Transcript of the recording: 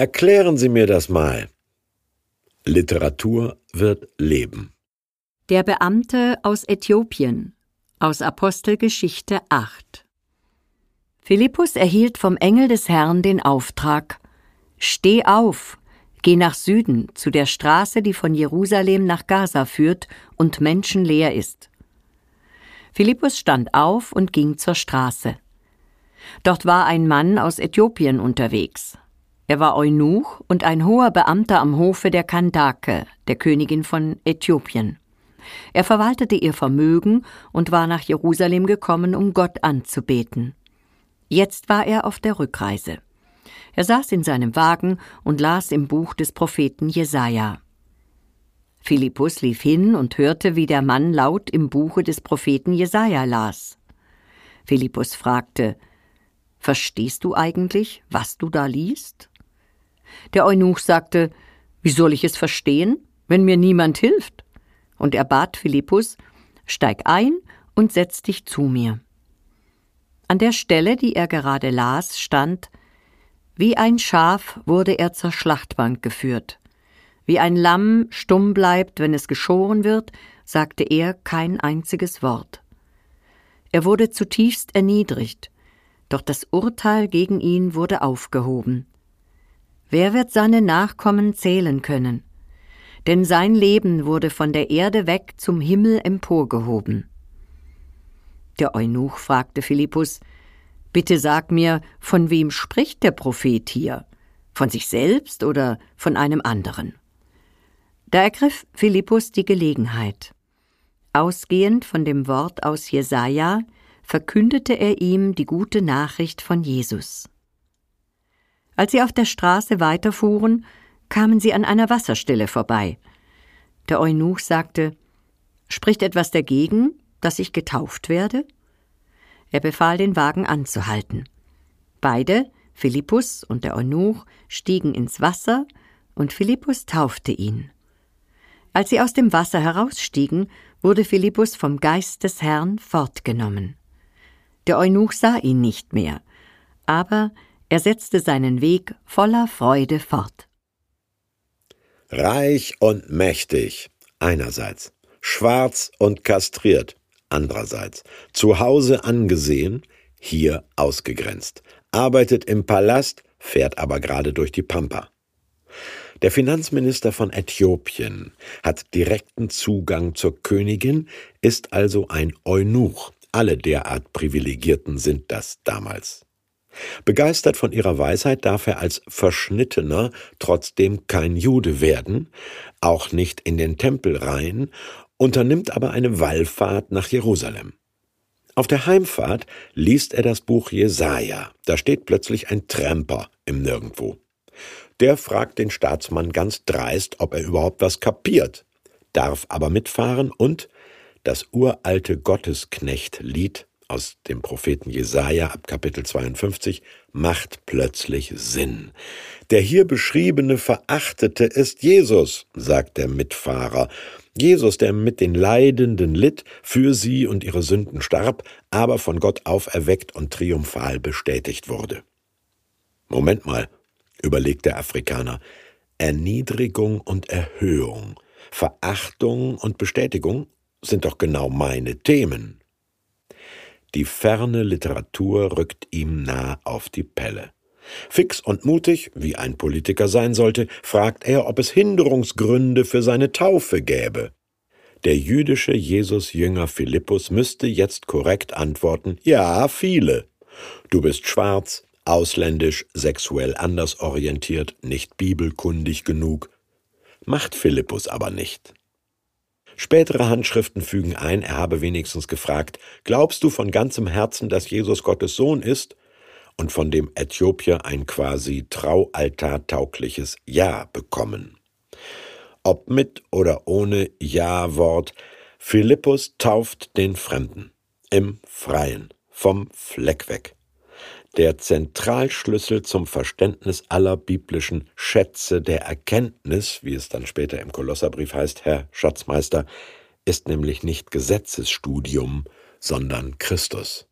Erklären Sie mir das mal. Literatur wird leben. Der Beamte aus Äthiopien aus Apostelgeschichte 8 Philippus erhielt vom Engel des Herrn den Auftrag Steh auf, geh nach Süden zu der Straße, die von Jerusalem nach Gaza führt und menschenleer ist. Philippus stand auf und ging zur Straße. Dort war ein Mann aus Äthiopien unterwegs. Er war Eunuch und ein hoher Beamter am Hofe der Kandake, der Königin von Äthiopien. Er verwaltete ihr Vermögen und war nach Jerusalem gekommen, um Gott anzubeten. Jetzt war er auf der Rückreise. Er saß in seinem Wagen und las im Buch des Propheten Jesaja. Philippus lief hin und hörte, wie der Mann laut im Buche des Propheten Jesaja las. Philippus fragte: Verstehst du eigentlich, was du da liest? Der Eunuch sagte, wie soll ich es verstehen, wenn mir niemand hilft? Und er bat Philippus, steig ein und setz dich zu mir. An der Stelle, die er gerade las, stand, wie ein Schaf wurde er zur Schlachtbank geführt. Wie ein Lamm stumm bleibt, wenn es geschoren wird, sagte er kein einziges Wort. Er wurde zutiefst erniedrigt, doch das Urteil gegen ihn wurde aufgehoben. Wer wird seine Nachkommen zählen können? Denn sein Leben wurde von der Erde weg zum Himmel emporgehoben. Der Eunuch fragte Philippus, Bitte sag mir, von wem spricht der Prophet hier? Von sich selbst oder von einem anderen? Da ergriff Philippus die Gelegenheit. Ausgehend von dem Wort aus Jesaja verkündete er ihm die gute Nachricht von Jesus. Als sie auf der Straße weiterfuhren, kamen sie an einer Wasserstelle vorbei. Der Eunuch sagte: Spricht etwas dagegen, dass ich getauft werde? Er befahl, den Wagen anzuhalten. Beide, Philippus und der Eunuch, stiegen ins Wasser, und Philippus taufte ihn. Als sie aus dem Wasser herausstiegen, wurde Philippus vom Geist des Herrn fortgenommen. Der Eunuch sah ihn nicht mehr, aber er setzte seinen Weg voller Freude fort. Reich und mächtig einerseits, schwarz und kastriert andererseits, zu Hause angesehen, hier ausgegrenzt, arbeitet im Palast, fährt aber gerade durch die Pampa. Der Finanzminister von Äthiopien hat direkten Zugang zur Königin, ist also ein Eunuch. Alle derart Privilegierten sind das damals. Begeistert von ihrer Weisheit darf er als Verschnittener trotzdem kein Jude werden, auch nicht in den Tempel rein, unternimmt aber eine Wallfahrt nach Jerusalem. Auf der Heimfahrt liest er das Buch Jesaja. Da steht plötzlich ein Tremper im Nirgendwo. Der fragt den Staatsmann ganz dreist, ob er überhaupt was kapiert, darf aber mitfahren und das uralte Gottesknecht-Lied aus dem Propheten Jesaja ab Kapitel 52 macht plötzlich Sinn. Der hier beschriebene Verachtete ist Jesus, sagt der Mitfahrer. Jesus, der mit den Leidenden litt, für sie und ihre Sünden starb, aber von Gott auferweckt und triumphal bestätigt wurde. Moment mal, überlegt der Afrikaner. Erniedrigung und Erhöhung, Verachtung und Bestätigung sind doch genau meine Themen. Die ferne Literatur rückt ihm nah auf die Pelle. Fix und mutig, wie ein Politiker sein sollte, fragt er, ob es Hinderungsgründe für seine Taufe gäbe. Der jüdische Jesus-Jünger Philippus müsste jetzt korrekt antworten, ja, viele. Du bist schwarz, ausländisch, sexuell anders orientiert, nicht bibelkundig genug. Macht Philippus aber nicht. Spätere Handschriften fügen ein, er habe wenigstens gefragt, glaubst du von ganzem Herzen, dass Jesus Gottes Sohn ist? Und von dem Äthiopier ein quasi traualtartaugliches Ja bekommen. Ob mit oder ohne Ja-Wort, Philippus tauft den Fremden. Im Freien, vom Fleck weg der Zentralschlüssel zum Verständnis aller biblischen Schätze der Erkenntnis, wie es dann später im Kolosserbrief heißt, Herr Schatzmeister, ist nämlich nicht Gesetzesstudium, sondern Christus.